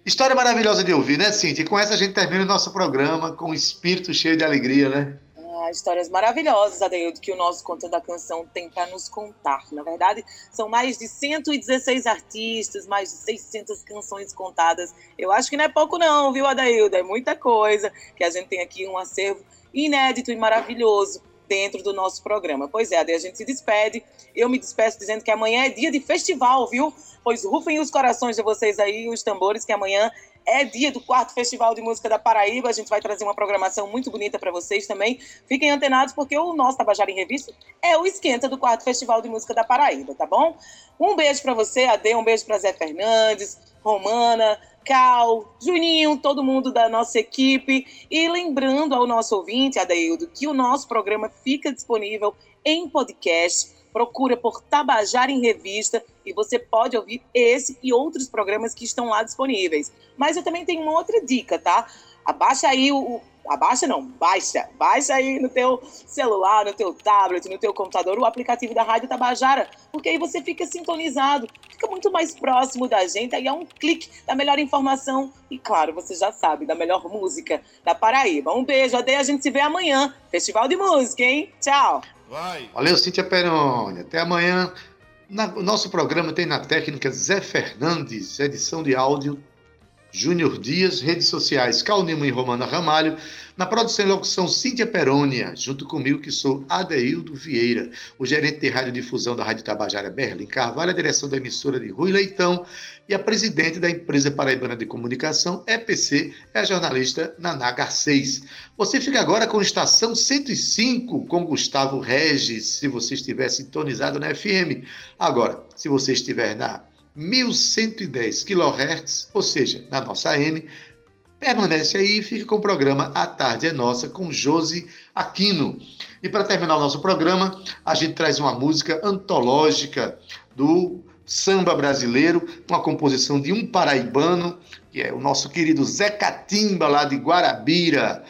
[SPEAKER 2] História maravilhosa de ouvir, né, Cintia? E com essa a gente termina o nosso programa com um espírito cheio de alegria, né?
[SPEAKER 3] Ah, histórias maravilhosas, Adeildo, que o nosso Conta da Canção tem para nos contar. Na verdade, são mais de 116 artistas, mais de 600 canções contadas. Eu acho que não é pouco não, viu, Adeildo? É muita coisa que a gente tem aqui um acervo inédito e maravilhoso dentro do nosso programa. Pois é, a gente se despede. Eu me despeço dizendo que amanhã é dia de festival, viu? Pois rufem os corações de vocês aí, os tambores, que amanhã é dia do quarto Festival de Música da Paraíba. A gente vai trazer uma programação muito bonita para vocês também. Fiquem antenados, porque o nosso Tabajara em Revista é o esquenta do quarto Festival de Música da Paraíba, tá bom? Um beijo para você, Ade, um beijo para Zé Fernandes, Romana, Cal, Juninho, todo mundo da nossa equipe. E lembrando ao nosso ouvinte, Adeildo, que o nosso programa fica disponível em podcast procura por Tabajara em Revista e você pode ouvir esse e outros programas que estão lá disponíveis. Mas eu também tenho uma outra dica, tá? Abaixa aí o, abaixa não, baixa, baixa aí no teu celular, no teu tablet, no teu computador o aplicativo da Rádio Tabajara, porque aí você fica sintonizado, fica muito mais próximo da gente, aí é um clique da melhor informação e claro, você já sabe, da melhor música da Paraíba. Um beijo, adeus, a gente se vê amanhã. Festival de Música, hein? Tchau.
[SPEAKER 2] Vai. Valeu, Cíntia Peroni. Até amanhã. Na, nosso programa tem na técnica Zé Fernandes, edição de áudio Júnior Dias, redes sociais Calnimo e Romana Ramalho, na produção e locução Cíntia Perônia, junto comigo que sou Adeildo Vieira, o gerente de radiodifusão da Rádio Tabajara Berlim Carvalho, a direção da emissora de Rui Leitão e a presidente da empresa paraibana de comunicação, EPC, é a jornalista Naná Garcês. Você fica agora com Estação 105 com Gustavo Regis, se você estiver sintonizado na FM. Agora, se você estiver na 1110 kHz, ou seja, na nossa AM, permanece aí e fica com o programa A Tarde é Nossa com Josi Aquino. E para terminar o nosso programa, a gente traz uma música antológica do samba brasileiro, uma composição de um paraibano, que é o nosso querido Zé Catimba, lá de Guarabira.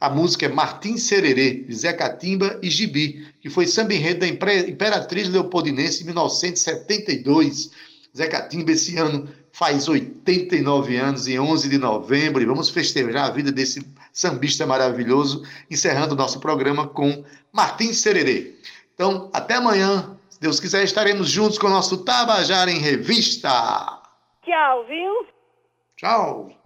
[SPEAKER 2] A música é Martim Sererê, de Zé Catimba e Gibi, que foi samba enredo da Imperatriz Leopoldinense em 1972. Zé Catimba esse ano faz 89 anos, em 11 de novembro, e vamos festejar a vida desse sambista maravilhoso, encerrando o nosso programa com Martim Sererê. Então, até amanhã. Se Deus quiser, estaremos juntos com o nosso Tabajara em Revista.
[SPEAKER 13] Tchau, viu?
[SPEAKER 2] Tchau.